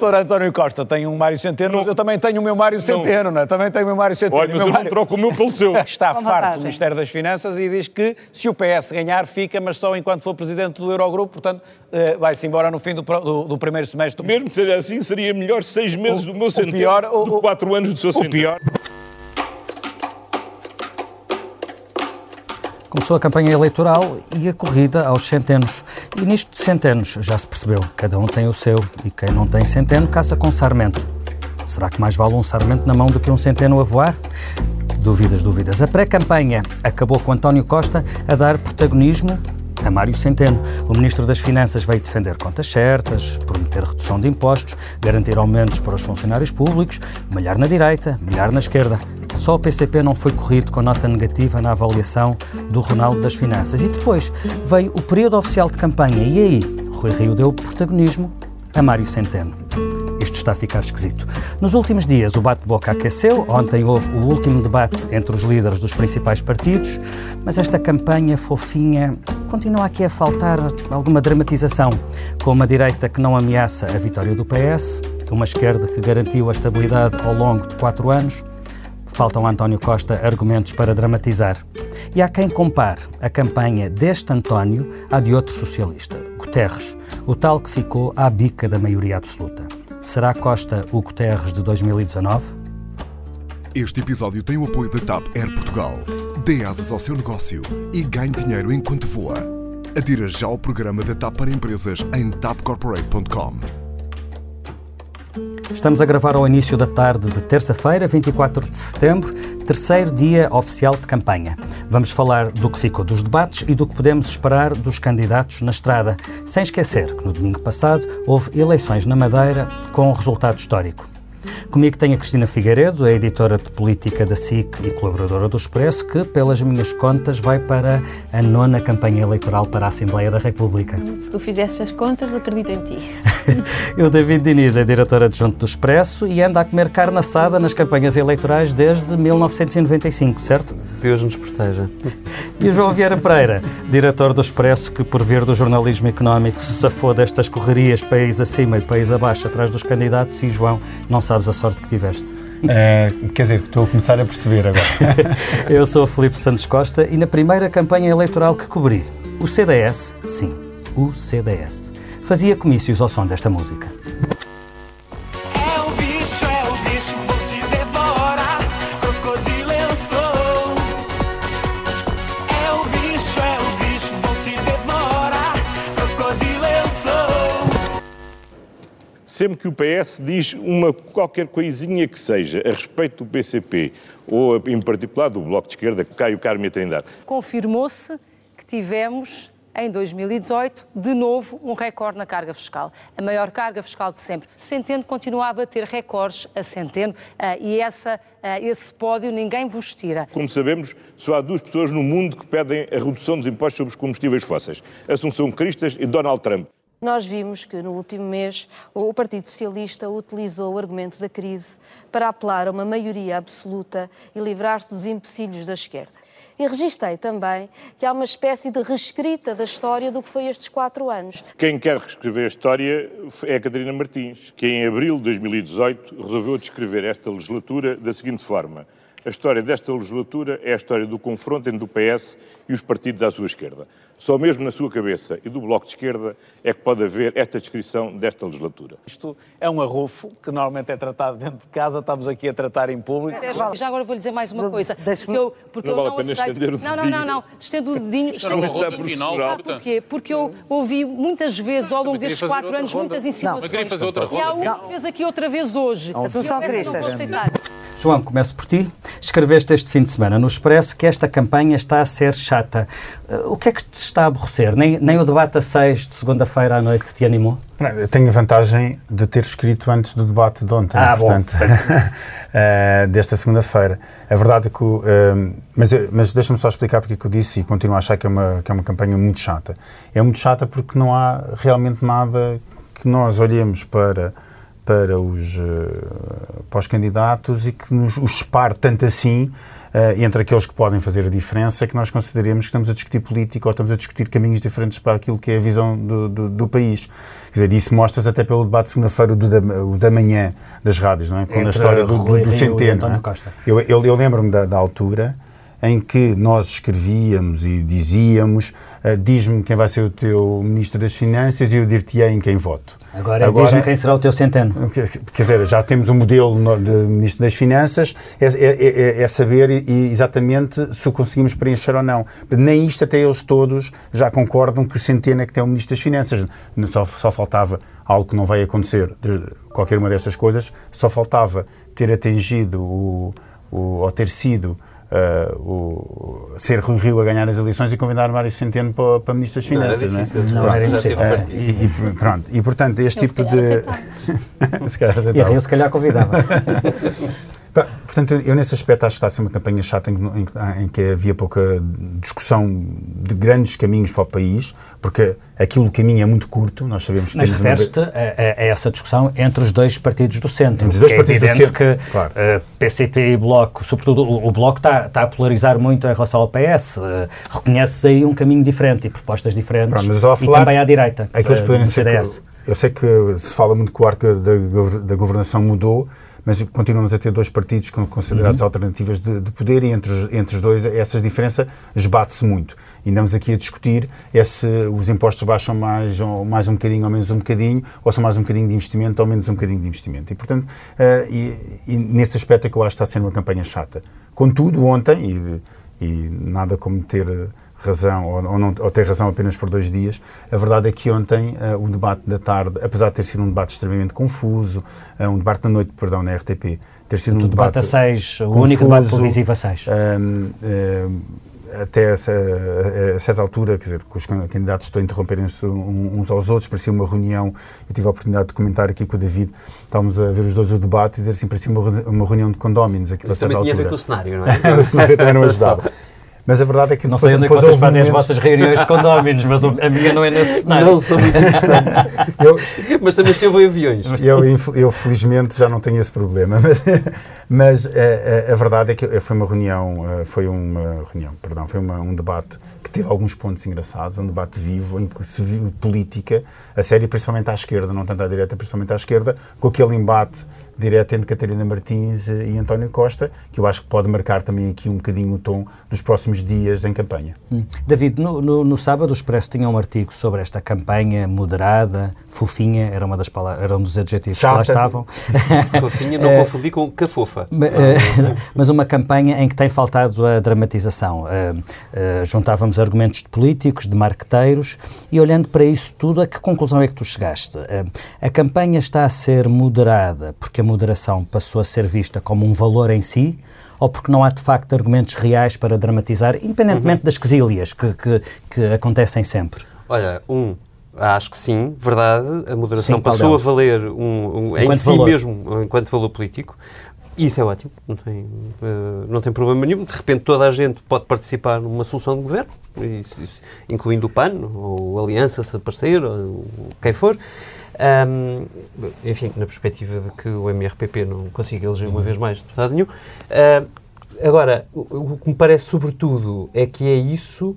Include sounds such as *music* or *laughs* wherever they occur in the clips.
Doutor António Costa tem um Mário Centeno, não. eu também tenho o meu Mário Centeno, não. é? Também tenho o meu Mário Centeno. Olha, mas eu Mário... não troco o meu pelo seu. *laughs* Está farto do Ministério das Finanças e diz que se o PS ganhar, fica, mas só enquanto for presidente do Eurogrupo, portanto, eh, vai-se embora no fim do, do, do, primeiro semestre. Mesmo que seja assim, seria melhor seis meses o, do meu Centeno pior, o, do que quatro anos do seu Centeno. pior... Começou a campanha eleitoral e a corrida aos centenos. E nisto de centenos já se percebeu, cada um tem o seu e quem não tem centeno caça com sarmento. Será que mais vale um sarmento na mão do que um centeno a voar? Dúvidas, dúvidas. A pré-campanha acabou com António Costa a dar protagonismo a Mário Centeno. O Ministro das Finanças veio defender contas certas, prometer redução de impostos, garantir aumentos para os funcionários públicos, melhor na direita, melhor na esquerda. Só o PCP não foi corrido com nota negativa na avaliação do Ronaldo das Finanças. E depois veio o período oficial de campanha e aí Rui Rio deu protagonismo a Mário Centeno. Isto está a ficar esquisito. Nos últimos dias, o bate-boca aqueceu. Ontem houve o último debate entre os líderes dos principais partidos, mas esta campanha fofinha continua aqui a faltar alguma dramatização, com uma direita que não ameaça a vitória do PS, uma esquerda que garantiu a estabilidade ao longo de quatro anos Faltam a António Costa argumentos para dramatizar. E há quem compare a campanha deste António à de outro socialista, Guterres, o tal que ficou à bica da maioria absoluta. Será Costa o Guterres de 2019? Este episódio tem o apoio da TAP Air Portugal. Dê asas ao seu negócio e ganhe dinheiro enquanto voa. Adira já ao programa da TAP para empresas em tapcorporate.com. Estamos a gravar ao início da tarde de terça-feira, 24 de setembro, terceiro dia oficial de campanha. Vamos falar do que ficou dos debates e do que podemos esperar dos candidatos na estrada, sem esquecer que no domingo passado houve eleições na Madeira com um resultado histórico. Comigo tenho a Cristina Figueiredo, a editora de política da SIC e colaboradora do Expresso, que, pelas minhas contas, vai para a nona campanha eleitoral para a Assembleia da República. Se tu fizesses as contas, acredito em ti. *laughs* Eu, David Diniz, é diretora adjunto do Expresso e anda a comer carne assada nas campanhas eleitorais desde 1995, certo? Deus nos proteja. E o João Vieira Pereira, diretor do Expresso, que por vir do jornalismo económico se safou destas correrias país acima e país abaixo atrás dos candidatos e, João, não sabes a sorte que tiveste. Uh, quer dizer, estou a começar a perceber agora. *laughs* Eu sou o Filipe Santos Costa e na primeira campanha eleitoral que cobri, o CDS, sim, o CDS, fazia comícios ao som desta música. Sempre que o PS diz uma qualquer coisinha que seja a respeito do PCP ou em particular do Bloco de Esquerda, Caio Carme e Trindade. Confirmou-se que tivemos em 2018, de novo, um recorde na carga fiscal. A maior carga fiscal de sempre. Centeno continua a bater recordes a Centeno uh, e essa, uh, esse pódio ninguém vos tira. Como sabemos, só há duas pessoas no mundo que pedem a redução dos impostos sobre os combustíveis fósseis. Assunção Cristas e Donald Trump. Nós vimos que no último mês o Partido Socialista utilizou o argumento da crise para apelar a uma maioria absoluta e livrar-se dos empecilhos da esquerda. E registrei também que há uma espécie de reescrita da história do que foi estes quatro anos. Quem quer reescrever a história é a Catarina Martins, que em abril de 2018 resolveu descrever esta legislatura da seguinte forma. A história desta legislatura é a história do confronto entre o PS e os partidos à sua esquerda. Só mesmo na sua cabeça e do Bloco de Esquerda é que pode haver esta descrição desta legislatura. Isto é um arrufo que normalmente é tratado dentro de casa, estamos aqui a tratar em público. Já agora vou lhe dizer mais uma coisa. Porque eu, porque não eu vale não a pena aceito... estender o dedinho. Não, não, não, não. Estendo o dedinho. Estendo o dedinho. Sabe porquê? Porque eu ouvi muitas vezes ao longo destes quatro anos muitas insinuações. Não, queria fazer outra ronda. E há uma que fez aqui outra vez hoje. Assunção Cristas. João, começo por ti. Escreveste este fim de semana no Expresso que esta campanha está a ser chata. Uh, o que é que te está a aborrecer? Nem, nem o debate a 6 de segunda-feira à noite te animou? Não, eu tenho a vantagem de ter escrito antes do debate de ontem, ah, portanto, uh, *laughs* desta segunda-feira. A verdade é que. Uh, mas mas deixa-me só explicar porque é que eu disse e continuo a achar que é, uma, que é uma campanha muito chata. É muito chata porque não há realmente nada que nós olhemos para para os, uh, para os candidatos e que nos os separe tanto assim uh, entre aqueles que podem fazer a diferença que nós consideremos que estamos a discutir política ou estamos a discutir caminhos diferentes para aquilo que é a visão do, do, do país. Quer dizer, isso mostra-se até pelo debate de segunda-feira do da, da manhã das rádios, não é? Com a história do, do, do Centeno. É? Eu, eu, eu lembro-me da, da altura em que nós escrevíamos e dizíamos uh, diz-me quem vai ser o teu Ministro das Finanças e eu dir-te-ei em quem voto. Agora, Agora diz-me quem será o teu centeno. Quer dizer, já temos um modelo de Ministro das Finanças, é, é, é, é saber exatamente se o conseguimos preencher ou não. Nem isto até eles todos já concordam que o Centeno é que tem o Ministro das Finanças. Só, só faltava algo que não vai acontecer, de qualquer uma destas coisas, só faltava ter atingido o, o ou ter sido uh, o, ser Rui Rio a ganhar as eleições e convidar Mário Centeno para, para Ministro das Finanças. Não, difícil, não, é? não era impossível. Uh, e, e, pronto, e portanto, este tipo de. *laughs* se calhar E Rio se calhar convidava. *laughs* Portanto, eu nesse aspecto acho que está a ser uma campanha chata em, em, em, que havia pouca discussão de grandes caminhos para o país, porque aquilo o caminho é muito curto, nós sabemos que Mas refere-te uma... a, a, essa discussão entre os dois partidos do centro. Entre os dois é partidos do centro, que claro. uh, PCP e Bloco, sobretudo o, o Bloco está, está, a polarizar muito em relação ao PS, uh, eh, reconhece aí um caminho diferente e propostas diferentes, Pronto, e também à direita, aqueles uh, CDS. Que, eu sei que se fala muito que o arco da, da governação mudou, mas continuamos a ter dois partidos considerados uhum. alternativas de, de, poder e entre, entre os dois essa diferença esbate-se muito. E andamos aqui a discutir é se os impostos baixam mais, ou, mais um bocadinho ou menos um bocadinho, ou são mais um bocadinho de investimento ou menos um bocadinho de investimento. E, portanto, uh, e, e, nesse aspecto é que eu acho que está a ser uma campanha chata. Contudo, ontem, e, e nada como ter razão ou, ou, não, ou ter razão apenas por dois dias. A verdade é que ontem uh, o debate da tarde, apesar de ter sido um debate extremamente confuso, uh, um debate da noite, perdão, na RTP, ter sido um debate, debate a seis, o único debate televisivo a seis. Uh, até essa, a, a, certa altura, quer dizer, que os candidatos estão a interromperem-se uns aos outros, parecia uma reunião, eu tive a oportunidade de comentar aqui com o David, estávamos a ver os dois o debate e dizer assim, parecia uma, uma reunião de condóminos. Isso também tinha altura. a ver com o cenário, não é? *laughs* o cenário também não *laughs* ajudava. Mas a verdade é que não sei onde é que vocês fazem momentos... as vossas reuniões de condóminos, mas a minha não é nesse cenário. Não são muito interessantes. *laughs* eu, mas também se houve aviões. Eu, eu, felizmente já não tenho esse problema, *laughs* mas, mas a, eh, a, eh, a, verdade é que foi uma reunião, eh, foi uma reunião, perdão, foi uma, um debate que teve alguns pontos engraçados, um debate vivo em que se viu política, a série principalmente à esquerda, não tanto à direita, principalmente à esquerda, com aquele embate direto entre Catarina Martins e António Costa, que eu acho que pode marcar também aqui um bocadinho o tom dos próximos dias em campanha. Hum. David, no, no, no, sábado o Expresso tinha um artigo sobre esta campanha moderada, fofinha, era, uma das palavras, era um dos adjetivos Chata. que lá estavam. *laughs* fofinha, não *laughs* confundi com cafofa. *laughs* Mas uma campanha em que tem faltado a dramatização. Uh, juntávamos argumentos de políticos, de marqueteiros, e olhando para isso tudo, a que conclusão é que tu chegaste? A campanha está a ser moderada porque a moderação passou a ser vista como um valor em si ou porque não há de facto argumentos reais para dramatizar, independentemente uhum. das quesílias que, que, que, acontecem sempre? Olha, um, acho que sim, verdade, a moderação sim, passou a valer um, um em si valor. mesmo enquanto valor político. Isso é ótimo, não tem, uh, não tem problema nenhum. De repente toda a gente pode participar numa solução de governo, isso, isso, incluindo o PAN, ou a Aliança, se aparecer, ou quem for. Um, enfim, na perspectiva de que o MRPP não consiga eleger uma uhum. vez mais deputado nenhum. Uh, agora, o, o, que me parece sobretudo é que é isso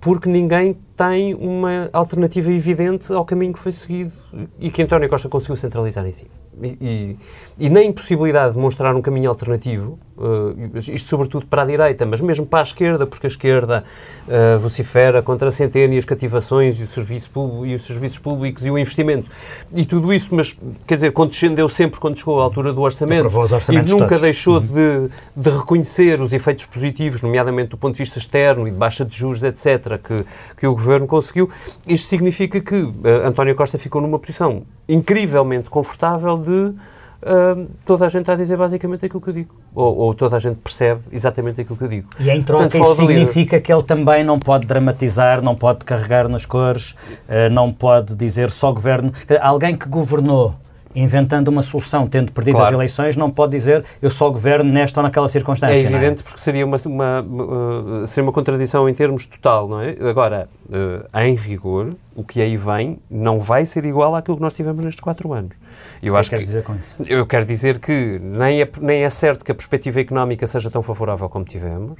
porque ninguém tem uma alternativa evidente ao caminho que foi seguido e que António Costa conseguiu centralizar em si. E, e, na impossibilidade de mostrar um caminho alternativo, uh, isto sobretudo para a direita, mas mesmo para a esquerda, porque a esquerda uh, vocifera contra a centena e as cativações e, serviço e os serviços públicos e o investimento e tudo isso, mas quer dizer, condescendeu sempre quando chegou à altura do orçamento e nunca todos. deixou uhum. de, de, reconhecer os efeitos positivos, nomeadamente do ponto de vista externo e de baixa de juros, etc., que, que o governo conseguiu. Isto significa que uh, António Costa ficou numa posição incrivelmente confortável de uh, toda a gente está a dizer basicamente aquilo que eu digo. Ou, ou, toda a gente percebe exatamente aquilo que eu digo. E em troca Portanto, isso significa que ele também não pode dramatizar, não pode carregar nas cores, uh, não pode dizer só governo. Alguém que governou inventando uma solução, tendo perdido claro. as eleições, não pode dizer eu só governo nesta ou naquela circunstância. É, é? evidente é? porque seria uma, uma, uma, seria uma contradição em termos total, não é? Agora, uh, em rigor, o que aí vem não vai ser igual àquilo que nós tivemos nestes quatro anos. Eu o que acho queres que, dizer com isso? Eu quero dizer que nem é, nem é certo que a perspectiva económica seja tão favorável como tivemos,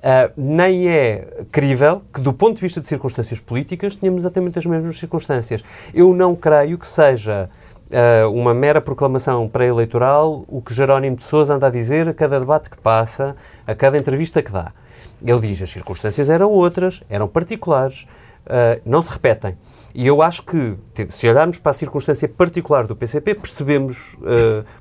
Uh, nem é crível que, do ponto de vista de circunstâncias políticas, tenhamos exatamente as mesmas circunstâncias. Eu não creio que seja uh, uma mera proclamação pré-eleitoral o que Jerónimo de Sousa anda a dizer a cada debate que passa, a cada entrevista que dá. Ele diz as circunstâncias eram outras, eram particulares, uh, não se repetem. E eu acho que, se olharmos para a circunstância particular do PCP, percebemos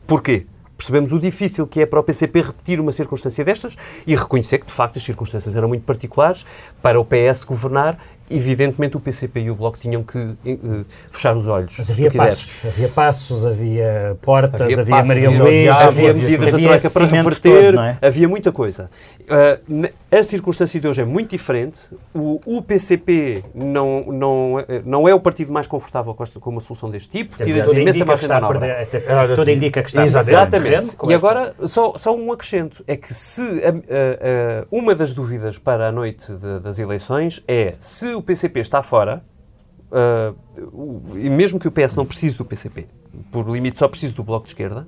porquê percebemos o difícil que é para o PCP repetir uma circunstância destas e reconhecer que, de facto, as circunstâncias eram muito particulares para o PS governar evidentemente o PCP e o Bloco tinham que uh, fechar os olhos. Mas havia passos, havia passos, havia portas, havia, havia passos, Maria Luís, havia, havia medidas havia da para reverter, todo, é? havia muita coisa. Uh, a circunstância de hoje é muito diferente. O, o, PCP não, não, não é o partido mais confortável com, esta, com uma solução deste tipo, tira de imensa margem de manobra. Tudo indica que está Exatamente. E agora, só, só um acrescento, é que se a, a, a, uma das dúvidas para a noite de, das eleições é se o PCP está fora, uh, e mesmo que o PS não precise do PCP, por limite só precise do Bloco de Esquerda,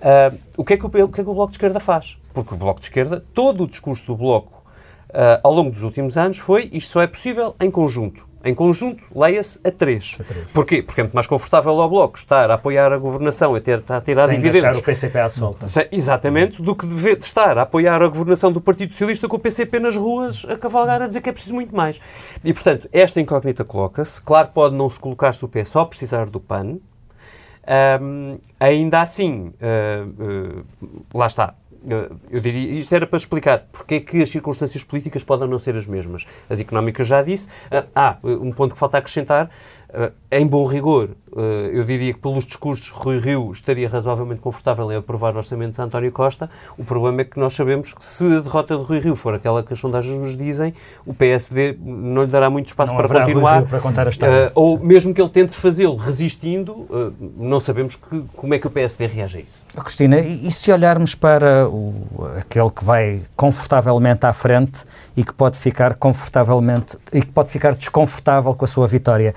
uh, o, que é que o, o, que é que o Bloco de Esquerda faz? Porque o Bloco de Esquerda, todo o discurso do Bloco uh, ao longo dos últimos anos foi isto só é possível em conjunto. Em conjunto, leia-se a 3. Porquê? Porque é muito mais confortável ao Bloco estar a apoiar a governação, a, ter, a tirar Sem dividendos. deixar o PCP à solta. Exatamente, do que de estar a apoiar a governação do Partido Socialista com o PCP nas ruas a cavalgar a dizer que é preciso muito mais. E, portanto, esta incógnita coloca-se. Claro que pode não se colocar se o PS só precisar do PAN. Um, ainda assim, uh, uh, lá está, eu diria, isto era para explicar porque é que as circunstâncias políticas podem não ser as mesmas. As económicas já disse. Ah, um ponto que falta acrescentar em bom rigor, uh, eu diria que pelos discursos Rui Rio estaria razoavelmente confortável em aprovar orçamentos de António Costa. O problema é que nós sabemos que se a derrota de Rui Rio for aquela que as sondagens nos dizem, o PSD não lhe dará muito espaço não para continuar. para contar a história. Uh, ou mesmo que ele tente fazê-lo resistindo, não sabemos que, como é que o PSD reage a isso. Oh, Cristina, e, e se olharmos para o, aquele que vai confortavelmente à frente e que pode ficar confortavelmente e que pode ficar desconfortável com a sua vitória?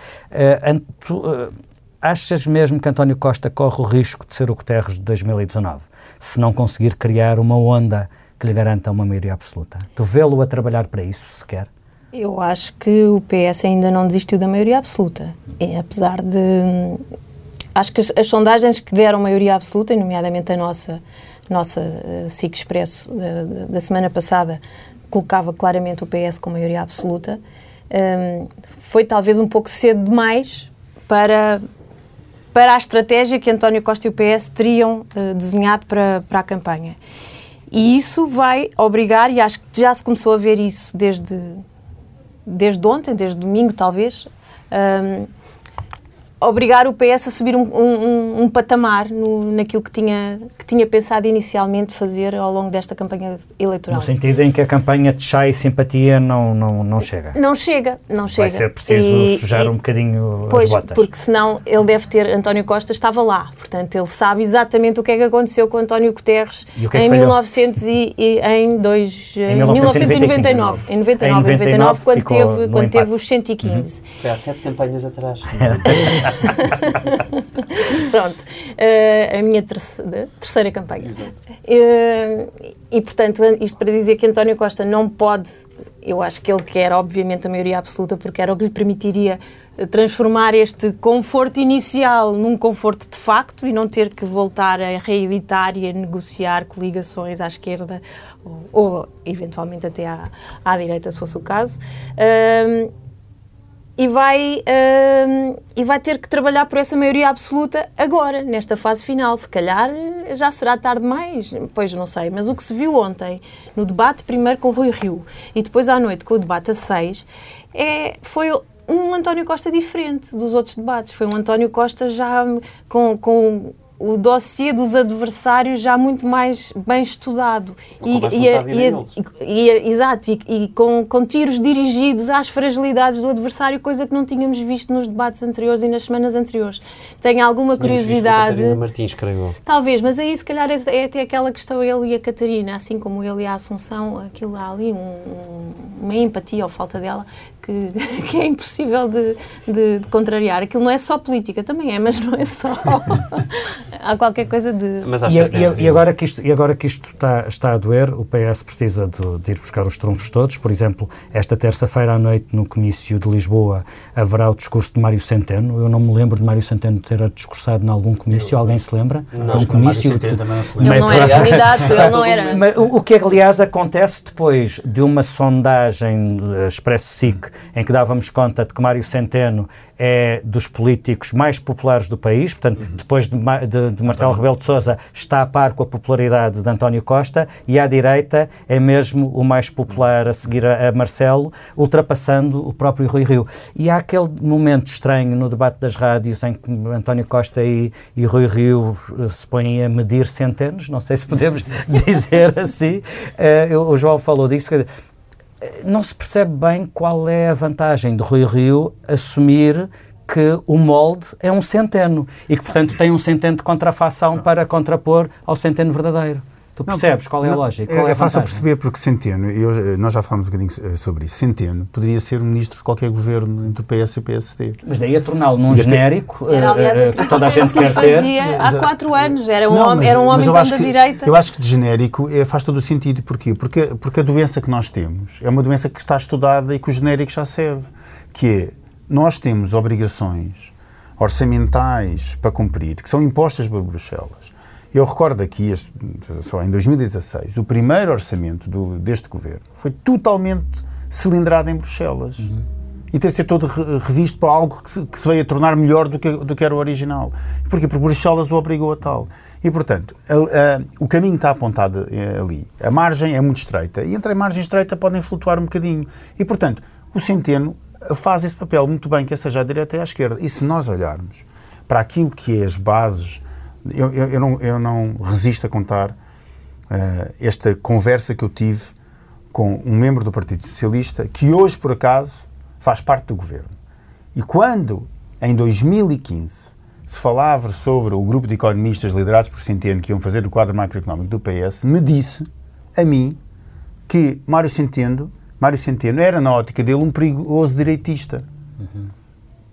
Uh, achas mesmo que António Costa corre o risco de ser o Guterres de 2019, se não conseguir criar uma onda que lhe garanta uma maioria absoluta? Tu vê-lo a trabalhar para isso, sequer? Eu acho que o PS ainda não desistiu da maioria absoluta. E, apesar de. Acho que as, as, sondagens que deram maioria absoluta, nomeadamente a nossa, nossa uh, SIC Expresso da, da semana passada, colocava claramente o PS com maioria absoluta um, foi talvez um pouco cedo demais para, para a estratégia que António Costa e o PS teriam uh, desenhado para, para a campanha. E isso vai obrigar, e acho que já se começou a ver isso desde, desde ontem, desde domingo talvez, um, obrigar o PS a subir um, um, um patamar no, naquilo que tinha, que tinha pensado inicialmente fazer ao longo desta campanha eleitoral. No sentido em que a campanha de chá e simpatia não, não, não chega. Não chega, não chega. Vai ser preciso e, sujar e, um bocadinho pois, as botas. porque senão ele deve ter, António Costa estava lá, portanto ele sabe exatamente o que é que aconteceu com António Guterres é em 1900 e, e, em, dois, em 1999. Em 99, em 99, quando, teve, quando teve os 115. Uhum. Foi há sete campanhas atrás. *laughs* *laughs* Pronto, uh, a minha terceira, terceira campanha. Uh, e, portanto, isto para dizer que António Costa não pode, eu acho que ele quer, obviamente, a maioria absoluta, porque era o que lhe permitiria transformar este conforto inicial num conforto de facto e não ter que voltar a reeditar e a negociar coligações à esquerda ou, ou eventualmente até à, à direita, se fosse o caso. Uh, e vai, uh, e vai ter que trabalhar por essa maioria absoluta agora, nesta fase final. Se calhar já será tarde demais, pois não sei. Mas o que se viu ontem, no debate primeiro com o Rui Rio e depois à noite com o debate a seis, é, foi um António Costa diferente dos outros debates. Foi um António Costa já com, com o dossiê dos adversários já muito mais bem estudado. E, e, e, e, exato, e, com, com tiros dirigidos às fragilidades do adversário, coisa que não tínhamos visto nos debates anteriores e nas semanas anteriores. Tenho alguma Tínhamos curiosidade. Visto Martins, creio. Talvez, mas aí se calhar é, é até aquela questão ele e a Catarina, assim como ele e a Assunção, aquilo há ali um, uma empatia ou falta dela que, *laughs* que é impossível de, de, de, contrariar. Aquilo não é só política, também é, mas não é só. *laughs* Há qualquer coisa de. Mas e, e, e, agora que isto, e agora que isto está, está a doer, o PS precisa de, de ir buscar os trunfos todos. Por exemplo, esta terça-feira à noite, no comício de Lisboa, haverá o discurso de Mário Centeno. Eu não me lembro de Mário Centeno ter discursado em algum comício. Alguém se lembra? Não, um comício. Mário também não se lembra. Ele não era candidato, ele não era. *laughs* Mas, o, o que, aliás, acontece depois de uma sondagem Expresso-SIC em que dávamos conta de que Mário Centeno é dos políticos mais populares do país, portanto, uhum. depois de, de, de Marcelo Rebelo de Sousa, está a par com a popularidade de António Costa e à direita é mesmo o mais popular a seguir a, a Marcelo, ultrapassando o próprio Rui Rio. E há aquele momento estranho no debate das rádios em que António Costa e, e Rui Rio eh, se põem a medir centenas, não sei se podemos *laughs* dizer assim. Uh, o João falou disso não se percebe bem qual é a vantagem de Rui Rio assumir que o molde é um centeno e que, portanto, tem um centeno de contrafação para contrapor ao centeno verdadeiro. Tu percebes não, qual é a lógica? é, é fácil perceber porque Centeno, eu, nós já falamos um bocadinho eh, sobre isso, Centeno poderia ser um ministro de qualquer governo entre o PS e o PSD. Mas daí a torná-lo num genérico era, aliás, uh, que toda a gente quer fazia ter. há quatro anos, era um não, homem, mas, era um homem tão da direita. Eu acho que de genérico é, faz todo o sentido. Porquê? Porque, porque a doença que nós temos é uma doença que está estudada e que o genérico já serve, que é, nós temos obrigações orçamentais para cumprir, que são impostas por Bruxelas eu recordo aqui, só em 2016, o primeiro orçamento do, deste governo foi totalmente cilindrado em Bruxelas. Uhum. E teve de ser todo revisto para algo que se, que se veio a tornar melhor do que, do que era o original. Porquê? Porque Bruxelas o obrigou a tal. E, portanto, a, a, o caminho está apontado eh, ali. A margem é muito estreita. E entre a margem estreita podem flutuar um bocadinho. E, portanto, o Centeno faz esse papel muito bem, quer seja à direita e à esquerda. E se nós olharmos para aquilo que é as bases eu, eu, eu, não, eu não resisto a contar uh, esta conversa que eu tive com um membro do Partido Socialista que hoje, por acaso, faz parte do governo. E quando, em 2015, se falava sobre o grupo de economistas liderados por Centeno que iam fazer o quadro macroeconómico do PS, me disse a mim que Mário Centeno, Mário Centeno era, na ótica dele, um perigoso direitista. Uhum.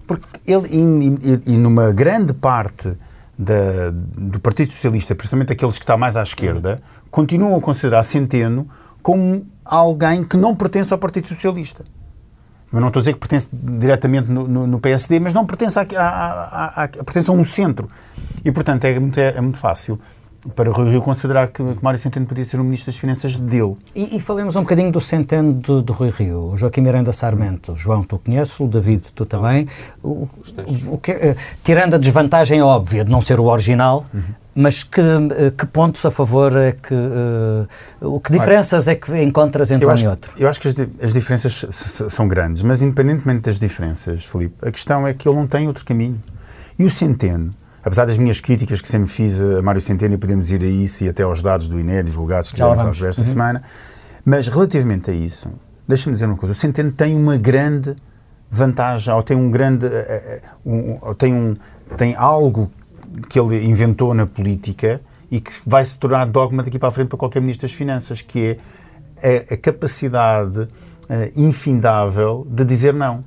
Porque ele, e, e, e numa grande parte da, do Partido Socialista, principalmente aqueles que estão mais à esquerda, continuam a considerar Centeno como alguém que não pertence ao Partido Socialista. Eu não estou a dizer que pertence diretamente no, no, no PSD, mas não pertence a, a, a, a, pertence a um centro. E, portanto, é muito, é, é muito fácil para o Rui Rio considerar que, que Mário Centeno podia ser o Ministro das Finanças dele. E, e falemos um bocadinho do Centeno de, de Rui Rio. O Joaquim Miranda Sarmento. João, tu conheces, o David, tu também. O, o que, uh, tirando a desvantagem óbvia de não ser o original, uhum. mas que, uh, que pontos a favor é que... Uh, que diferenças Olha, é que encontras entre um acho, e outro? Eu acho que as, as diferenças são grandes, mas independentemente das diferenças, Filipe, a questão é que ele não tem outro caminho. E o Centeno apesar das minhas críticas que sempre fiz a Mário Centeno, e podemos ir a isso e até aos dados do INE divulgados que já vamos esta uhum. semana, mas relativamente a isso, deixa-me dizer uma coisa, o Centeno tem uma grande vantagem, ou tem um grande, eh, eh, um, ou tem, um, tem algo que ele inventou na política e que vai se tornar dogma daqui para a frente para qualquer Ministro das Finanças, que é a, a capacidade uh, infindável de dizer não.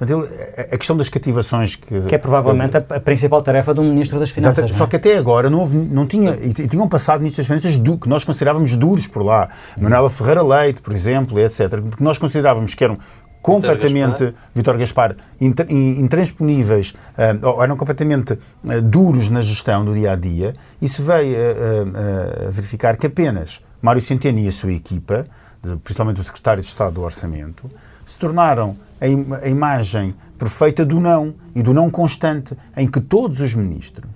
Portanto, ele, a questão das cativações que... Que é provavelmente a, a principal tarefa do Ministro das Finanças. É? Só que até agora não, houve, não tinha... E tinham passado Ministros das Finanças du, que nós considerávamos duros por lá. Hum. Manuela Ferreira Leite, por exemplo, etc. Que nós considerávamos que eram completamente, Vitor Gaspar, intransponíveis, uh, ou eram completamente uh, duros na gestão do dia a dia, e se veio uh, a verificar que apenas Mário Centeno e a sua equipa, principalmente o Secretário de Estado do Orçamento, se tornaram a, im a imagem perfeita do não e do não constante, em que todos os ministros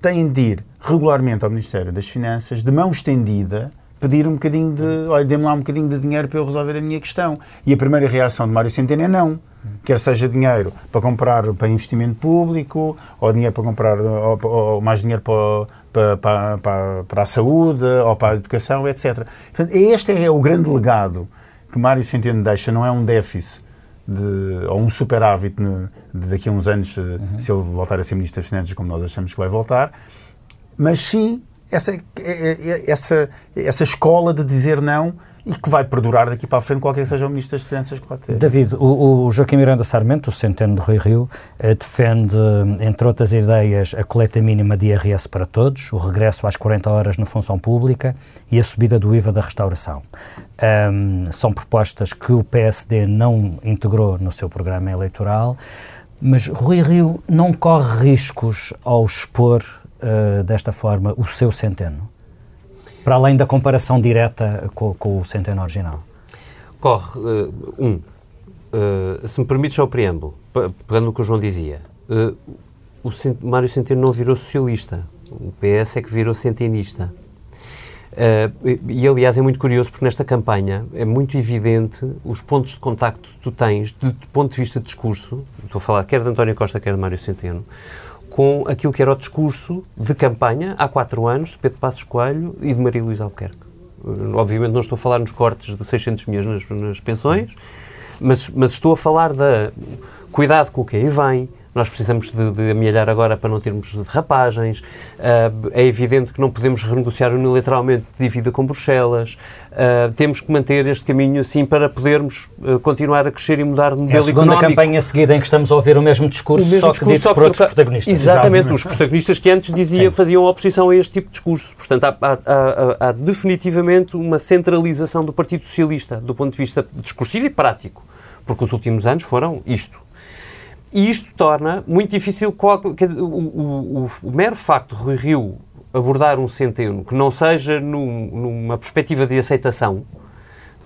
têm de ir regularmente ao Ministério das Finanças, de mão estendida, pedir um bocadinho de. Olha, dê-me lá um bocadinho de dinheiro para eu resolver a minha questão. E a primeira reação de Mário Centeno é não. Quer seja dinheiro para comprar para investimento público, ou dinheiro para comprar, ou, ou mais dinheiro para, para, para, para, a saúde, ou para a educação, etc. Portanto, este é o grande legado que Mário Centeno deixa, não é um déficit, de, ou um superávit de, de daqui a uns anos, uhum. se ele voltar a ser Ministro das Finanças, como nós achamos que vai voltar, mas sim essa, é, é, essa, essa escola de dizer não e que vai perdurar daqui para a frente, qualquer que seja o Ministro das Finanças que lá esteja. David, o, o, Joaquim Miranda Sarmento, o centeno do Rui Rio, eh, defende, entre outras ideias, a coleta mínima de IRS para todos, o regresso às 40 horas na função pública e a subida do IVA da restauração. Um, são propostas que o PSD não integrou no seu programa eleitoral, mas Rui Rio não corre riscos ao expor uh, desta forma o seu centeno? Para além da comparação direta com, com o centeno original? Corre, uh, um, uh, se me permites só o preâmbulo, pegando o que o João dizia, uh, o Mário Centeno não virou socialista, o PS é que virou centenista. Uh, e, aliás, é muito curioso porque nesta campanha é muito evidente os pontos de contacto que tu tens, de, de ponto de vista de discurso, estou a falar quer de António Costa, quer de Mário Centeno, com aquilo que era o discurso de campanha há quatro anos de Pedro Passos Coelho e de Maria Luísa Albuquerque. Uh, obviamente não estou a falar nos cortes de 600 milhões nas, nas pensões, mas, mas, estou a falar da cuidado com o que aí vem, nós precisamos de, de amelhar agora para não termos derrapagens. Uh, é evidente que não podemos renegociar unilateralmente dívida com Bruxelas. Uh, temos que manter este caminho assim para podermos uh, continuar a crescer e mudar de modelo é a segunda económico. campanha seguida em que estamos a ouvir o mesmo discurso, o mesmo só discurso, que dito só por outros protagonistas. Exatamente, Exatamente, os protagonistas que antes dizia, faziam oposição a este tipo de discurso. Portanto, há, há, há, há definitivamente uma centralização do Partido Socialista do ponto de vista discursivo e prático, porque os últimos anos foram isto. E isto torna muito difícil dizer, o, o, o, mero facto de Rui Rio abordar um centeno que não seja num, numa perspectiva de aceitação,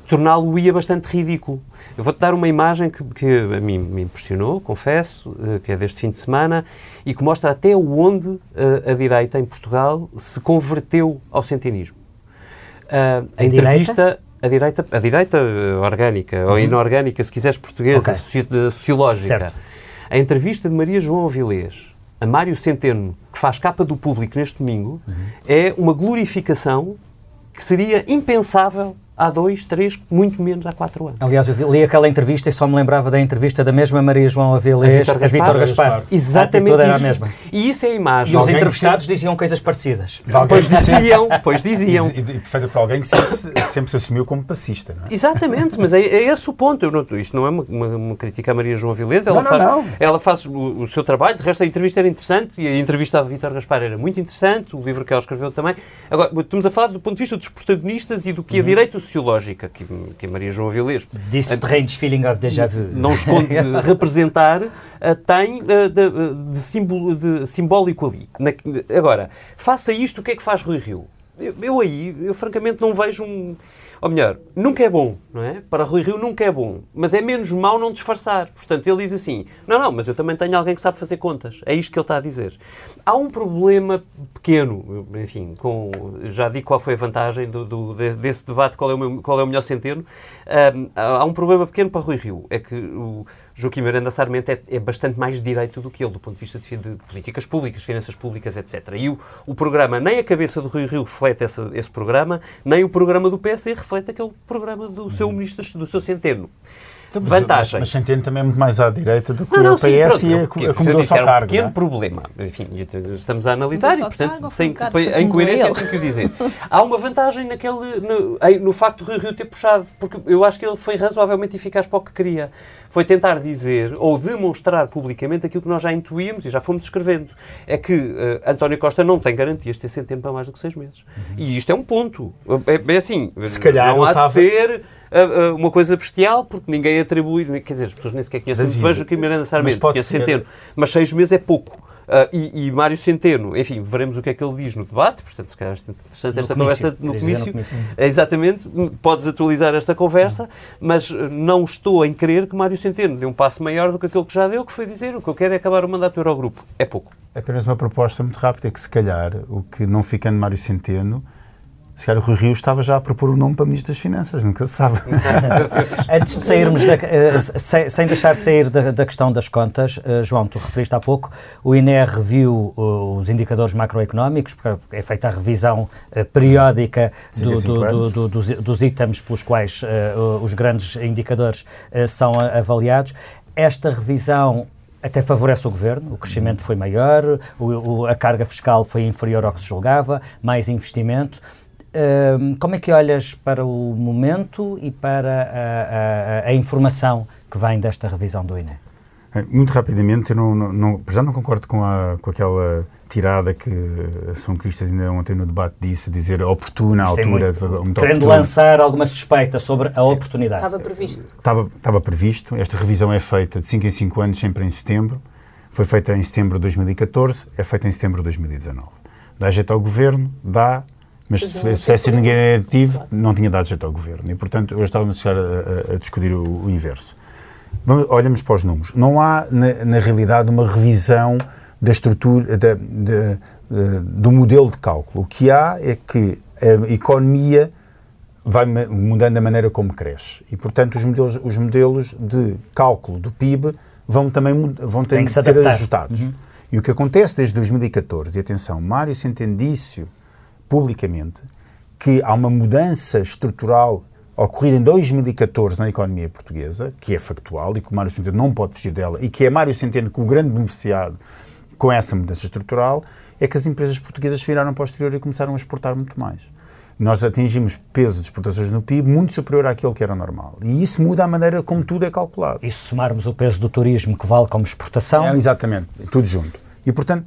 torná-lo-ia bastante ridículo. Eu vou-te dar uma imagem que, que, a mim me impressionou, confesso, eh, que é deste fim de semana, e que mostra até onde a, eh, a direita em Portugal se converteu ao centenismo. Uh, a, a entrevista... Direita? A direita, a direita orgânica, uhum. ou inorgânica, se quiseres portuguesa, okay. sociológica. Certo a entrevista de Maria João Avilés a Mário Centeno, que faz capa do público neste domingo, uhum. é uma glorificação que seria impensável há dois, três, muito menos há quatro anos. Aliás, eu li aquela entrevista e só me lembrava da entrevista da mesma Maria João Avilés a Vítor Gaspar. Gaspar. Exatamente a era a mesma. E isso é a imagem. E os entrevistados que... diziam coisas parecidas. Pois diziam, pois diziam. E, e, perfeita para alguém que sempre, sempre, se assumiu como passista, não é? Exatamente, mas é, é esse o ponto. Não, isto não é uma, uma, uma, crítica à Maria João Avilés, ela, não, faz, não, não. ela faz o, o, seu trabalho, de resto a entrevista era interessante e a entrevista a Vítor Gaspar era muito interessante, o livro que ela escreveu também. Agora, estamos a falar do ponto de vista dos protagonistas e do que uhum. a direita sociológica, que que Maria João Avilés... This strange feeling of déjà vu. Não esconde *laughs* representar, uh, tem uh, de, de, simbolo, de, simbólico ali. Na, agora, faça isto, o que é que faz Rui Rio? Eu, eu aí, eu francamente não vejo um ou melhor, nunca é bom, não é? Para Rui Rio nunca é bom, mas é menos mau não disfarçar. Portanto, ele diz assim: não, não, mas eu também tenho alguém que sabe fazer contas. É isto que ele está a dizer. Há um problema pequeno, enfim, com, já digo qual foi a vantagem do, do desse debate, qual é o, meu, qual é o melhor centeno. Um, há um problema pequeno para Rui Rio, é que o Joaquim Miranda Sarmento é, é, bastante mais direito do que ele, do ponto de vista de, de políticas públicas, finanças públicas, etc. E o, o, programa, nem a cabeça do Rui Rio reflete essa, esse programa, nem o programa do PSD reflete aquele programa do seu ministro, do seu centeno. Então, Vantagem. Mas, mas Centeno também é muito mais à direita do que não, não, o PS sim, pronto, e acomodou-se ao cargo. um pequeno é? problema. Enfim, estamos a analisar e, portanto, tem, em coerência tenho que o dizer. Há uma vantagem naquele, no, no facto de Rui Rio ter puxado, porque eu acho que ele foi razoavelmente eficaz para o que queria. Foi tentar dizer ou demonstrar publicamente aquilo que nós já intuímos e já fomos descrevendo. É que uh, António Costa não tem garantias de ter Centeno para mais do que seis meses. Uhum. E isto é um ponto. É, é assim, Se calhar não há de ser uh, uh, uma coisa bestial, porque ninguém atribui, quer dizer, as pessoas nem sequer conhecem muito bem o que Miranda Sarmento, conhece Centeno, mas seis meses é pouco. Uh, e, e, Mário Centeno, enfim, veremos o que é que ele diz no debate, portanto, se calhar é interessante esta conversa no comício. É, exatamente, podes atualizar esta conversa, mas não estou em crer que Mário Centeno dê um passo maior do que aquele que já deu, que foi dizer o que eu quero é acabar o mandato do Eurogrupo. É pouco. É apenas uma proposta muito rápida, que se calhar o que não ficando Mário Centeno se calhar o Rui Rio estava já a propor o nome para Ministro das Finanças, nunca se sabe. *laughs* Antes de sairmos, da, uh, sem, sem, deixar sair da, da questão das contas, uh, João, tu referiste há pouco, o INE reviu uh, os indicadores macroeconómicos, porque é feita a revisão periódica do, do, do, dos, dos, itens pelos quais os grandes indicadores são avaliados. Esta revisão até favorece o governo, o crescimento foi maior, o, o, a carga fiscal foi inferior ao que se julgava, mais investimento como é que olhas para o momento e para a, a, a, informação que vem desta revisão do INE? Muito rapidamente, eu não, não, já não concordo com, a, com aquela tirada que São Cristas ainda ontem no debate disse, dizer oportuna, à é altura. É muito, muito querendo oportuna. lançar alguma suspeita sobre a oportunidade. Estava previsto. Estava, estava previsto. Esta revisão é feita de 5 em 5 anos, sempre em setembro. Foi feita em setembro de 2014, é feita em setembro de 2019. Dá jeito ao governo, dá mas se tivesse ninguém negativo, não tinha dado jeito ao governo. E, portanto, hoje estávamos a a, a discutir o, o, inverso. Vamos, olhamos para os números. Não há, na, na realidade, uma revisão da estrutura, da, da, da, do modelo de cálculo. O que há é que a economia vai mudando a maneira como cresce. E, portanto, os modelos, os modelos de cálculo do PIB vão também vão ter que, ser ajustados. Uhum. E o que acontece desde 2014, e atenção, Mário Centendício publicamente que há uma mudança estrutural ocorrida em 2014 na economia portuguesa, que é factual e que o Mário Centeno não pode fugir dela, e que é Mário Centeno que o grande beneficiado com essa mudança estrutural, é que as empresas portuguesas viraram para o exterior e começaram a exportar muito mais. Nós atingimos peso de exportações no PIB muito superior àquele que era normal. E isso muda a maneira como tudo é calculado. E se somarmos o peso do turismo que vale como exportação? É, exatamente, tudo junto. E, portanto,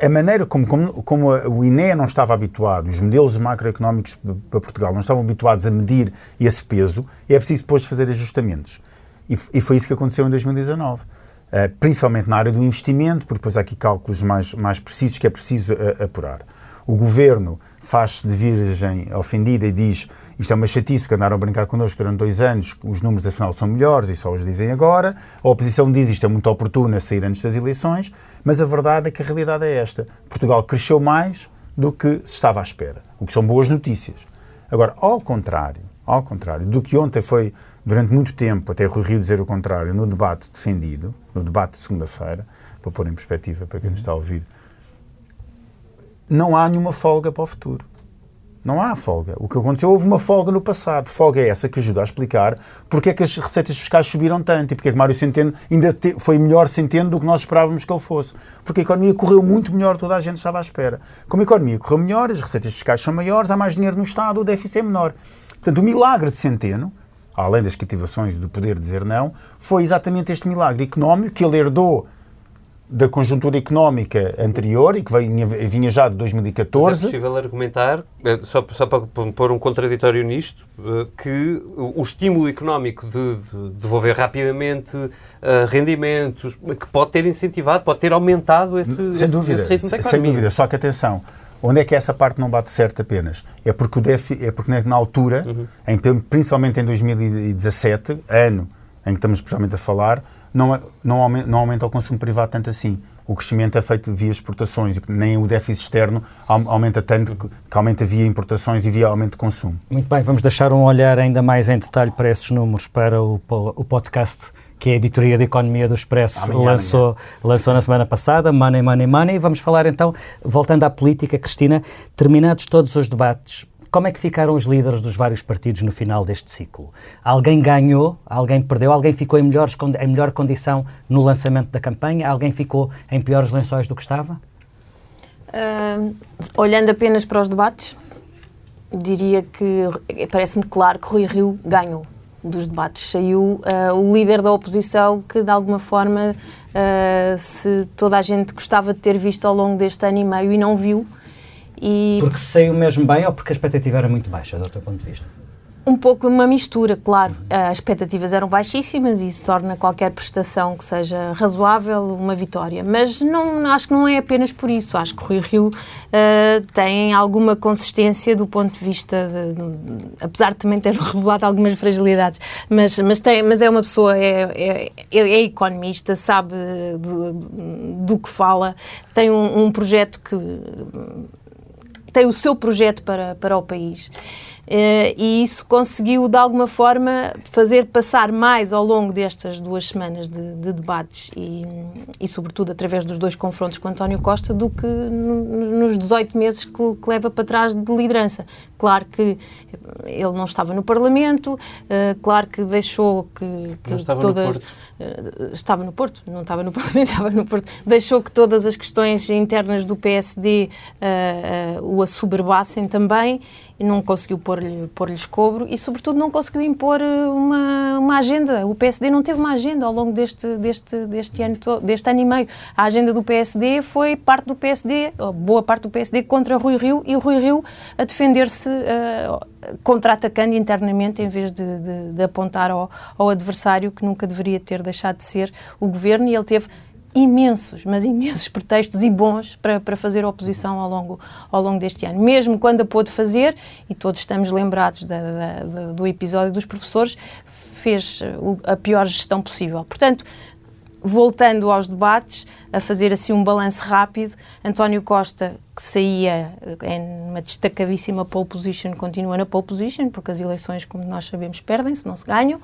a maneira como, como, como, o INE não estava habituado, os modelos macroeconómicos para Portugal não estavam habituados a medir esse peso, é preciso depois fazer ajustamentos. E, e foi isso que aconteceu em 2019. Uh, eh, principalmente na área do investimento, porque depois há aqui cálculos mais, mais precisos que é preciso uh, apurar. O governo faz-se de virgem ofendida e diz isto é uma chatice porque andaram a brincar connosco durante dois anos, os números afinal são melhores e só os dizem agora. A oposição diz isto é muito oportuno a sair antes das eleições, mas a verdade é que a realidade é esta. Portugal cresceu mais do que se estava à espera, o que são boas notícias. Agora, ao contrário, ao contrário do que ontem foi durante muito tempo, até Rui Rio dizer o contrário, no debate defendido, no debate de segunda-feira, para pôr em perspectiva para quem nos está a ouvir, não há nenhuma folga para o futuro. Não há folga. O que aconteceu, houve uma folga no passado. Folga é essa que ajuda a explicar porque é que as receitas fiscais subiram tanto e porque é que Mário Centeno ainda te, foi melhor Centeno do que nós esperávamos que ele fosse. Porque a economia correu muito melhor, toda a gente estava à espera. Como a economia correu melhor, as receitas fiscais são maiores, há mais dinheiro no Estado, o déficit é menor. Portanto, o milagre de Centeno, além das cativações do poder dizer não, foi exatamente este milagre económico que ele herdou da conjuntura económica anterior e que vinha, vinha já de 2014. Mas é possível argumentar, eh, só, só para pôr um contraditório nisto, eh, que o estímulo económico de, de devolver rapidamente uh, rendimentos, que pode ter incentivado, pode ter aumentado esse, sem esse, dúvida, esse ritmo da Sem dúvida, só que atenção, onde é que essa parte não bate certo apenas? É porque, o DEF, é porque na altura, uhum. em, principalmente em 2017, ano em que estamos especialmente a falar, não, não, aumenta, não aumenta o consumo privado tanto assim. O crescimento é feito via exportações, nem o déficit externo aumenta tanto que aumenta via importações e via aumento de consumo. Muito bem, vamos deixar um olhar ainda mais em detalhe para esses números para o, o podcast que a Editoria de Economia do Expresso amanhã, lançou, amanhã. lançou na semana passada, Money, Money, Money. Vamos falar então, voltando à política, Cristina, terminados todos os debates, como é que ficaram os líderes dos vários partidos no final deste ciclo? Alguém ganhou, alguém perdeu, alguém ficou em, melhores, em melhor condição no lançamento da campanha, alguém ficou em piores lençóis do que estava? Uh, olhando apenas para os debates, diria que parece-me claro que Rui Rio ganhou dos debates. Saiu uh, o líder da oposição que, de alguma forma, uh, se toda a gente gostava de ter visto ao longo deste ano e meio e não viu, e porque saiu mesmo bem ou porque a expectativa era muito baixa, do teu ponto de vista? Um pouco uma mistura, claro. As expectativas eram baixíssimas e isso torna qualquer prestação que seja razoável uma vitória. Mas não, acho que não é apenas por isso. Acho que o Rui Rio uh, tem alguma consistência do ponto de vista, de, de, apesar de também ter *laughs* revelado algumas fragilidades, mas, mas, tem, mas é uma pessoa, é, é, é economista, sabe do, do, que fala, tem um, um projeto que tem o seu projeto para, para o país. Uh, e isso conseguiu, de alguma forma, fazer passar mais ao longo destas duas semanas de, de debates e, e, sobretudo, através dos dois confrontos com António Costa, do que nos 18 meses que, que, leva para trás de liderança. Claro que ele não estava no Parlamento, uh, claro que deixou que, que estava toda... No Porto. Uh, estava no Porto, não estava no *laughs* Parlamento, estava no Porto. Deixou que todas as questões internas do PSD o assoberbassem também não conseguiu pôr-lhes pôr cobro e, sobretudo, não conseguiu impor eh, uma, uma agenda. O PSD não teve uma agenda ao longo deste, deste, deste, ano, deste ano e meio. A agenda do PSD foi parte do PSD, boa parte do PSD, contra Rui Rio e Rui Rio a defender-se uh, contra-atacando internamente em vez de, de, de apontar ao, ao adversário que nunca deveria ter deixado de ser o governo e ele teve imensos, mas imensos pretextos e bons para, para fazer oposição ao longo, ao longo deste ano. Mesmo quando a pôde fazer, e todos estamos lembrados da, da, do episódio dos professores, fez a pior gestão possível. Portanto, voltando aos debates, a fazer assim um balanço rápido, António Costa, que saía em uma destacadíssima pole position, continua na pole position, porque as eleições, como nós sabemos, perdem-se, não se ganham.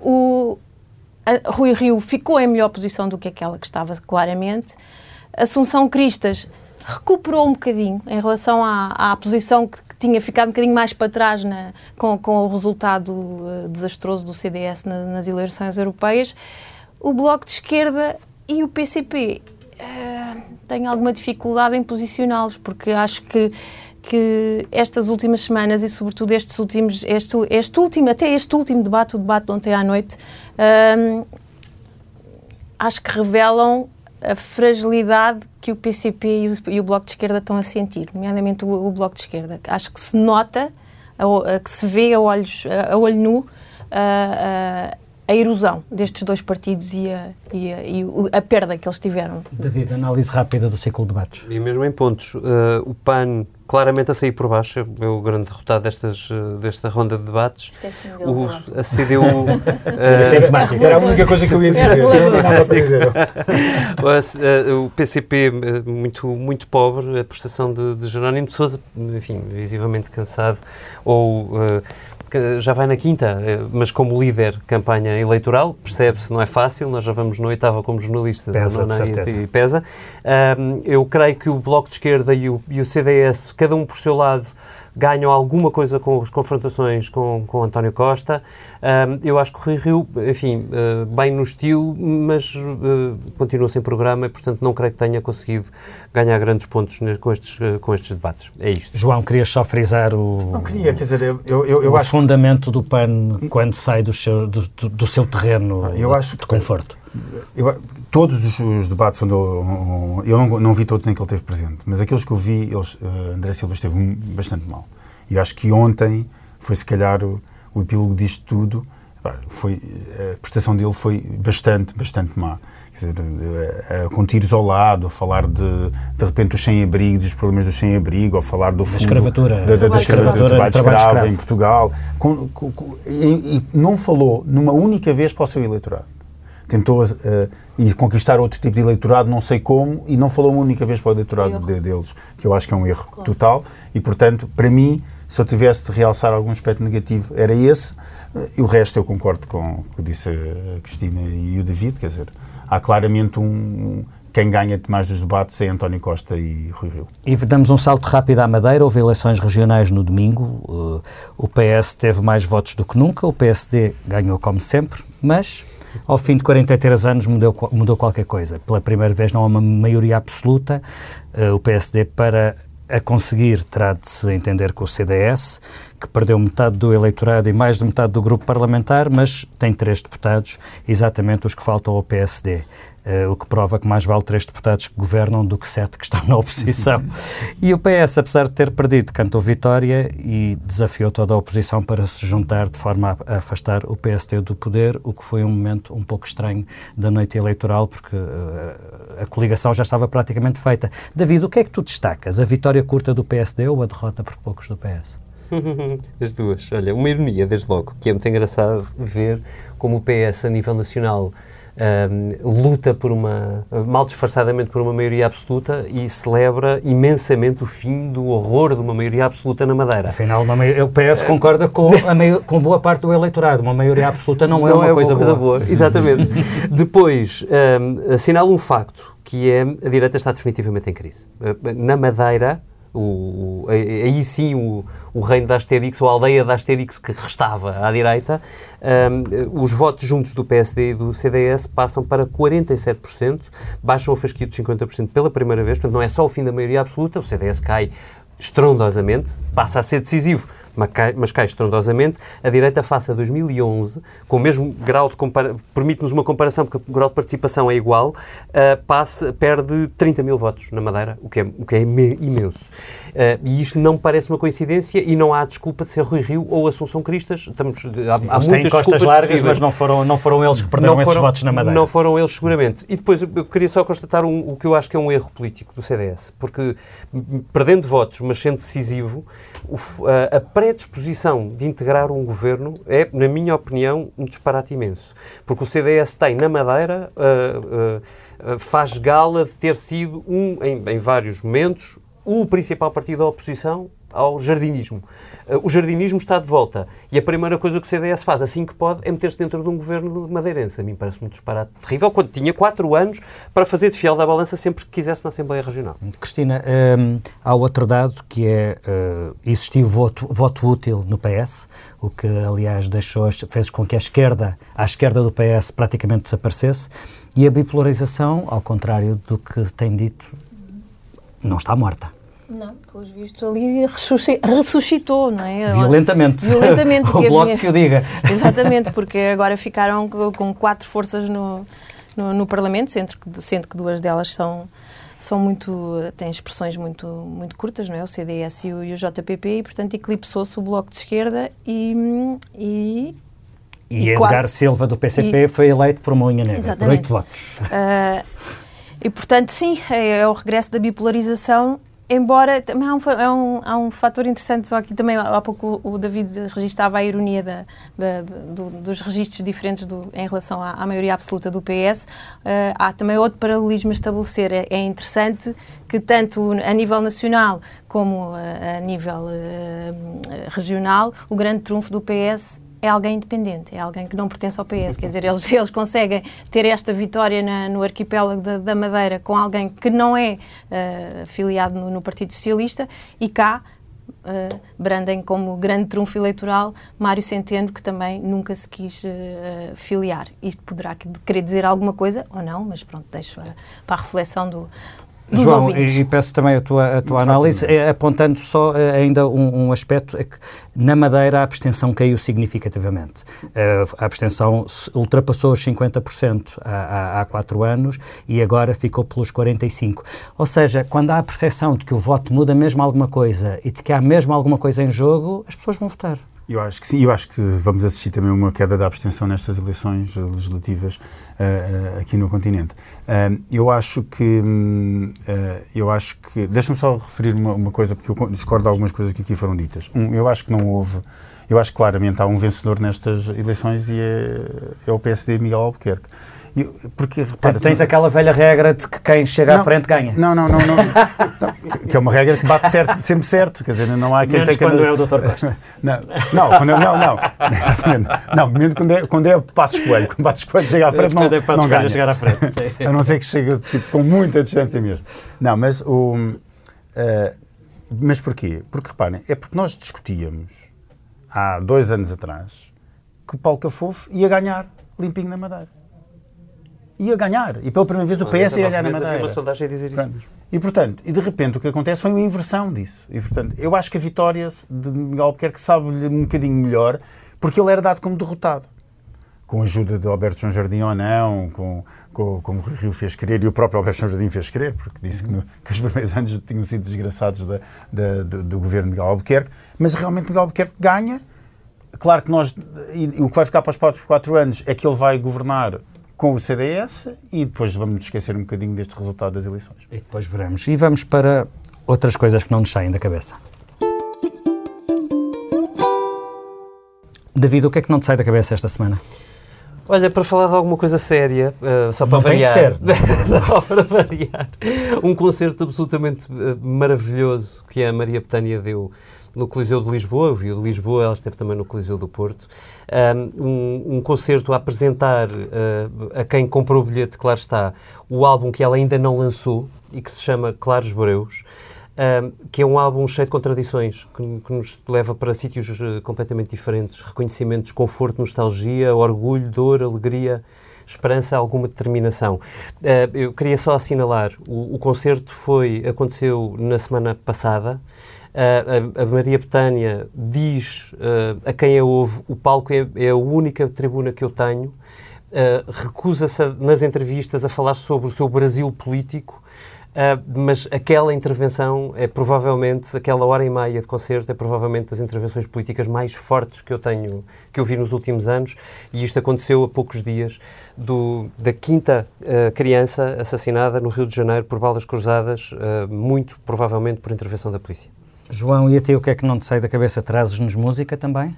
O, Rui Rio ficou em melhor posição do que aquela que estava, claramente. Assunção Cristas recuperou um bocadinho em relação à, à posição que, que, tinha ficado um bocadinho mais para trás na, com, com, o resultado uh, desastroso do CDS na, nas eleições europeias. O Bloco de Esquerda e o PCP uh, eh, têm alguma dificuldade em posicioná-los, porque acho que que estas últimas semanas e sobretudo estes últimos este, este último até este último debate o debate de ontem à noite hum, acho que revelam a fragilidade que o PCP e o, e o, Bloco de Esquerda estão a sentir, nomeadamente o, o Bloco de Esquerda. Acho que se nota, a, a, que se vê a, olhos, a, olho nu a, a erosão destes dois partidos e a, e a, e a perda que eles tiveram. David, análise rápida do ciclo de debates. E mesmo em pontos, uh, o PAN claramente a sair por baixo, é o grande derrotado destas, eh, desta ronda de debates. O, a CDU... uh, Era a única coisa que eu ia dizer. *laughs* o PCP muito, muito pobre, a prestação de, de Jerónimo de Sousa, enfim, visivelmente cansado, ou... Uh, já vai na quinta, eh, mas como líder campanha eleitoral, percebe-se, não é fácil, nós já vamos no oitava como jornalistas, pesa, não, e, e, pesa. Um, eu creio que o Bloco de Esquerda e o, e o CDS, cada um por seu lado, ganham alguma coisa com as confrontações com, com António Costa. Um, eu acho que o Rui Rio, enfim, uh, bem no estilo, mas uh, continua sem programa e, portanto, não creio que tenha conseguido ganhar grandes pontos com estes, uh, com estes debates. É isto. João, querias só frisar o, não queria, quer dizer, eu, eu, eu o acho fundamento que... do PAN quando sai do seu, do, do seu terreno eu acho de que, conforto. Eu, todos os, os, debates onde eu, eu não, não, vi todos em que ele esteve presente, mas aqueles que eu vi, eles, uh, André Silva esteve bastante mal. E acho que ontem foi, se calhar, o, o epílogo disto tudo. Foi, a prestação dele foi bastante, bastante má. Dizer, eh, com tiros ao lado, a falar de, de repente, dos sem-abrigo, dos problemas dos sem-abrigo, a falar do fundo... Da escravatura. Da, da, da escravatura, trabalho, trabalho escravo em Portugal. Com, com, com, e, e, não falou numa única vez para o seu eleitorado tentou uh, ir conquistar outro tipo de eleitorado, não sei como, e não falou uma única vez para o eleitorado de, deles, que eu acho que é um erro claro. total. E, portanto, para mim, se eu tivesse de realçar algum aspecto negativo, era esse. Uh, e o resto eu concordo com o que disse a Cristina e o David, quer dizer, há claramente um, um quem ganha mais dos debates é António Costa e Rui Rio. E damos um salto rápido à Madeira. Houve eleições regionais no domingo. O PS teve mais votos do que nunca. O PSD ganhou como sempre, mas ao fim de 43 anos mudou, mudou qualquer coisa. Pela primeira vez não há uma maioria absoluta. Uh, o PSD, para a conseguir, terá de se entender com o CDS, que perdeu metade do eleitorado e mais de metade do grupo parlamentar, mas tem três deputados, exatamente os que faltam ao PSD. Uh, o que prova que mais vale três deputados que governam do que sete que estão na oposição. *laughs* e o PS, apesar de ter perdido, cantou vitória e desafiou toda a oposição para se juntar de forma a afastar o PSD do poder, o que foi um momento um pouco estranho da noite eleitoral, porque uh, a coligação já estava praticamente feita. David, o que é que tu destacas? A vitória curta do PSD ou a derrota por poucos do PS? *laughs* As duas. Olha, uma ironia, desde logo, que é muito engraçado ver como o PS, a nível nacional, luta por uma, mal disfarçadamente por uma maioria absoluta e celebra imensamente o fim do horror de uma maioria absoluta na Madeira. Afinal, o PS concorda com, a *laughs* com boa parte do eleitorado. Uma maioria absoluta não é não uma, é coisa, uma coisa boa. boa. Exatamente. *laughs* Depois, um, assinala um facto, que é a direita está definitivamente em crise. Na Madeira, o, aí sim o, o reino da Asterix, ou a aldeia da Asterix que restava à direita, um, os votos juntos do PSD e do CDS passam para 47%, baixam o fasquia de 50% pela primeira vez, portanto não é só o fim da maioria absoluta, o CDS cai estrondosamente, passa a ser decisivo mas cai estrondosamente, a direita face a 2011, com o mesmo grau de comparação, permite-nos uma comparação, porque o grau de participação é igual, uh, passa, perde 30 mil votos na Madeira, o que é, o que é imenso. Uh, e isto não parece uma coincidência e não há desculpa de ser Rui Rio ou Assunção Cristas. Estamos, há, há eles têm costas largas, mas não foram, não foram eles que perderam foram, esses votos na Madeira. Não foram eles, seguramente. E depois eu queria só constatar um, o que eu acho que é um erro político do CDS, porque perdendo votos, mas sendo decisivo, o, a, a predisposição de integrar um governo é, na minha opinião, um disparate imenso. Porque o CDS tem, na Madeira, uh, uh, faz gala de ter sido, um, em, em vários momentos, o principal partido da oposição ao jardinismo. Uh, o jardinismo está de volta e a primeira coisa que o CDS faz, assim que pode, é meter-se dentro de um governo madeirense. A mim parece-me um disparate terrível, quando tinha quatro anos para fazer de fiel da balança sempre que quisesse na Assembleia Regional. Cristina, um, há outro dado que é uh, existiu voto, voto útil no PS, o que aliás deixou, fez com que a esquerda, a esquerda do PS praticamente desaparecesse e a bipolarização, ao contrário do que tem dito, não está morta. Não, pelos vistos ali ressuscitou, não é? Violentamente. Violentamente. *laughs* o bloco havia... que eu diga. *laughs* Exatamente, porque agora ficaram com quatro forças no, no, no Parlamento, sendo que, sendo que duas delas são, são muito, têm expressões muito, muito curtas, não é? O CDS e o, e o JPP, e portanto eclipsou-se o Bloco de Esquerda e... e e, e Edgar quatro, Silva, do PCP, e, foi eleito por uma unha negra, por oito votos. Uh, e, portanto, sim, é, é o regresso da bipolarização embora também há um, há um, há um fator interessante, só aqui também há pouco o, David registava a ironia da, da, do, dos registros diferentes do, em relação à, à, maioria absoluta do PS. Uh, eh, há também outro paralelismo a estabelecer. É, é, interessante que tanto a nível nacional como a, eh, a nível uh, regional, o grande trunfo do PS é alguém independente, é alguém que não pertence ao PS. Quer *laughs* dizer, eles, eles conseguem ter esta vitória na, no arquipélago da, da, Madeira com alguém que não é uh, filiado no, no, Partido Socialista e cá uh, brandem como grande trunfo eleitoral Mário Centeno, que também nunca se quis uh, filiar. Isto poderá querer dizer alguma coisa ou não, mas pronto, deixo para a reflexão do, João, ouvintes. e peço também a tua, a tua análise, é, apontando só é, ainda um, um, aspecto, é que na Madeira a abstenção caiu significativamente. Uh, a abstenção ultrapassou os 50% há, há, há quatro anos e agora ficou pelos 45%. Ou seja, quando há a percepção de que o voto muda mesmo alguma coisa e de que há mesmo alguma coisa em jogo, as pessoas vão votar. Eu acho que sim, eu acho que vamos assistir também a uma queda da abstenção nestas eleições legislativas uh, aqui no continente. Uh, eu acho que, hum, eu acho que, deixa-me só referir uma, uma, coisa, porque eu discordo de algumas coisas que aqui foram ditas. Um, eu acho que não houve, eu acho que claramente há um vencedor nestas eleições e é, é o PSD Miguel Albuquerque. Porque, repara, tens tu... aquela velha regra de que quem chega não, à frente ganha. Não, não, não, não, *laughs* não, Que é uma regra que bate certo, sempre certo. Quer dizer, não há quem Menos tenha. quando é o Dr. Costa. *laughs* Não, não, quando, não, não. *laughs* Exatamente. Não, quando é, quando é Passos Coelho. Quando Passos Coelho chega à frente, não, quando é não ganha. chegar à frente. A não ser que chegue tipo, com muita distância mesmo. Não, mas o. Uh, mas porquê? Porque reparem, é porque nós discutíamos há dois anos atrás que o Paulo Cafofo ia ganhar limpinho na Madeira ia ganhar. E pela primeira vez o PS ia ganhar na Madeira. uma sondagem a dizer isso. E, portanto, e de repente o que acontece foi uma inversão disso. E, portanto, eu acho que a vitória de Miguel Albuquerque sabe-lhe um bocadinho melhor, porque ele era dado como derrotado. Com a ajuda de Alberto João Jardim ou não, com, com, como o Rio fez querer, e o próprio Alberto João Jardim fez querer, porque disse que, no, que, os primeiros *laughs* anos tinham sido desgraçados da, da, do, do, governo de Miguel Albuquerque, mas realmente Miguel Albuquerque ganha. Claro que nós, o que vai ficar para os próximos quatro anos é que ele vai governar com o CDS e depois vamos esquecer um bocadinho deste resultado das eleições. E depois veremos. E vamos para outras coisas que não nos saem da cabeça. David, o que é que não te sai da cabeça esta semana? Olha, para falar de alguma coisa séria, uh, só para Não variar. Tem que ser. *laughs* só para variar. Um concerto absolutamente uh, maravilhoso que a Maria Betânia deu no Coliseu de Lisboa, eu vi o de Lisboa, ela esteve também no Coliseu do Porto. Um, um concerto a apresentar uh, a quem comprou o bilhete, claro está, o álbum que ela ainda não lançou e que se chama Claros Breus um, que é um álbum cheio de contradições, que, que nos leva para sítios uh, completamente diferentes. Reconhecimento, desconforto, nostalgia, orgulho, dor, alegria, esperança, alguma determinação. Uh, eu queria só assinalar, o, o, concerto foi, aconteceu na semana passada, a, a, Maria Betânia diz uh, a quem a ouve: o palco é, é, a única tribuna que eu tenho. Uh, recusa-se nas entrevistas a falar sobre o seu Brasil político Uh, mas aquela intervenção é provavelmente, aquela hora e meia de concerto é provavelmente das intervenções políticas mais fortes que eu tenho, que eu vi nos últimos anos e isto aconteceu a poucos dias do, da quinta uh, criança assassinada no Rio de Janeiro por balas cruzadas, uh, muito provavelmente por intervenção da polícia. João, e a ti o que é que não te sai da cabeça? Trazes-nos música também?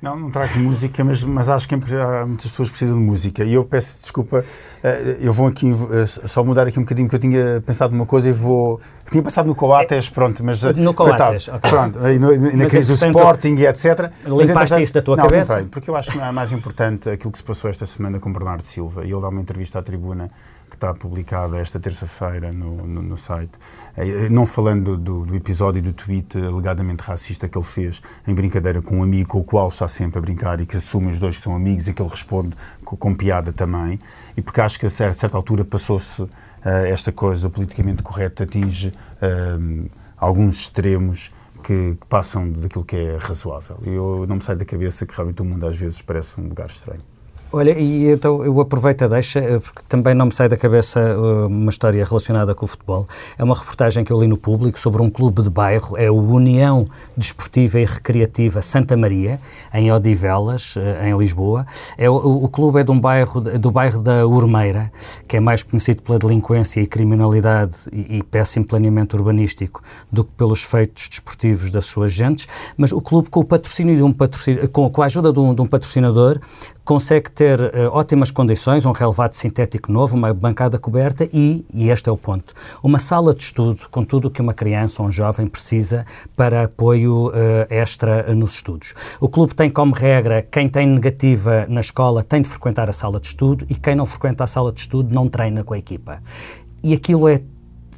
Não, não trago música, mas, mas acho que muitas pessoas precisam de música. E eu peço desculpa, eh, eu vou aqui eh, só mudar aqui um bocadinho, porque eu tinha pensado numa coisa e vou. Tinha passado no Coates, pronto, mas. Eh, no Coates, ok. Pronto, e, no, na crise do Sporting e etc. Limpaste mas, isso da tua não, cabeça? Limpei, porque eu acho que é mais importante aquilo que se passou esta semana com Bernardo Silva. E ele dá uma entrevista à tribuna que está publicada esta terça-feira no, no, no, site, eh, não falando do, do, episódio do tweet alegadamente racista que ele fez em brincadeira com um amigo com o qual está sempre a brincar e que assume os dois que são amigos e que ele responde com, com piada também, e porque acho que a certa altura passou-se uh, esta coisa politicamente correta, atinge uh, alguns extremos que, que, passam daquilo que é razoável. Eu não me sai da cabeça que realmente o mundo às vezes parece um lugar estranho. Olha, e então eu aproveito a deixa, eh, porque também não me sai da cabeça uh, uma história relacionada com o futebol. É uma reportagem que eu li no público sobre um clube de bairro, é o União Desportiva e Recreativa Santa Maria, em Odivelas, uh, em Lisboa. É, o, o, clube é de um bairro, do bairro da Urmeira, que é mais conhecido pela delinquência e criminalidade e, e péssimo planeamento urbanístico do que pelos feitos desportivos das suas gentes, mas o clube com o patrocínio de um patrocínio, com, com a ajuda de um, de um patrocinador consegue ter uh, ótimas condições, um relevado sintético novo, uma bancada coberta e, e este é o ponto, uma sala de estudo com tudo o que uma criança ou um jovem precisa para apoio uh, extra nos estudos. O clube tem como regra quem tem negativa na escola tem de frequentar a sala de estudo e quem não frequenta a sala de estudo não treina com a equipa. E aquilo é,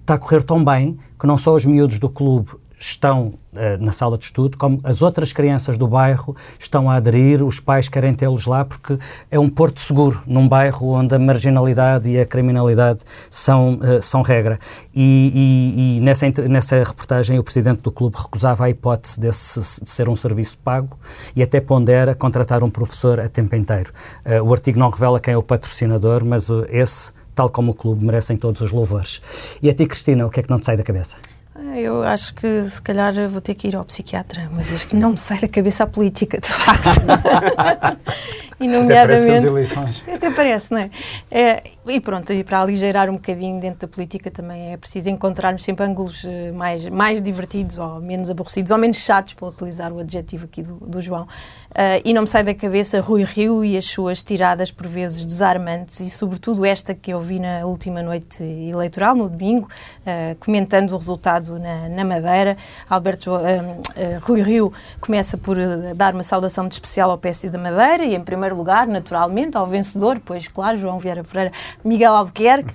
está a correr tão bem que não só os miúdos do clube estão uh, na sala de estudo, como as outras crianças do bairro estão a aderir, os pais querem tê-los lá porque é um porto seguro, num bairro onde a marginalidade e a criminalidade são, uh, são regra. E, e, e, nessa, nessa reportagem o presidente do clube recusava a hipótese desse, de ser um serviço pago e até pondera contratar um professor a tempo inteiro. Uh, o artigo não revela quem é o patrocinador, mas esse, tal como o clube, merecem todos os louvores. E a ti, Cristina, o que é que não te sai da cabeça? Eu acho que se calhar vou ter que ir ao psiquiatra, uma vez que não me sai da cabeça a política, de facto. *laughs* e nomeadamente. Até parece eleições. *laughs* Até parece, não é? é? E pronto, e para aligeirar um bocadinho dentro da política também é preciso encontrarmos sempre ângulos eh, mais, mais divertidos ou menos aborrecidos ou menos chatos, para utilizar o adjetivo aqui do, do João. Uh, e não me sai da cabeça Rui Rio e as suas tiradas por vezes desarmantes e, sobretudo, esta que eu vi na última noite eleitoral, no domingo, uh, comentando o resultado na, na Madeira. Alberto uh, Rui Rio começa por dar uma saudação de especial ao PSD da Madeira e, em primeiro lugar, naturalmente, ao vencedor, pois, claro, João Vieira Pereira, Miguel Albuquerque,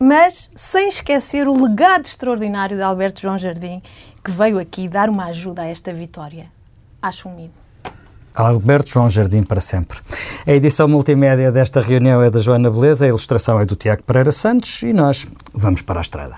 mas sem esquecer o legado extraordinário de Alberto João Jardim, que veio aqui dar uma ajuda a esta vitória. Acho um mimo. Alberto João Jardim para sempre. A edição multimédia desta reunião é da Joana Beleza, a ilustração é do Tiago Pereira Santos e nós vamos para a estrada.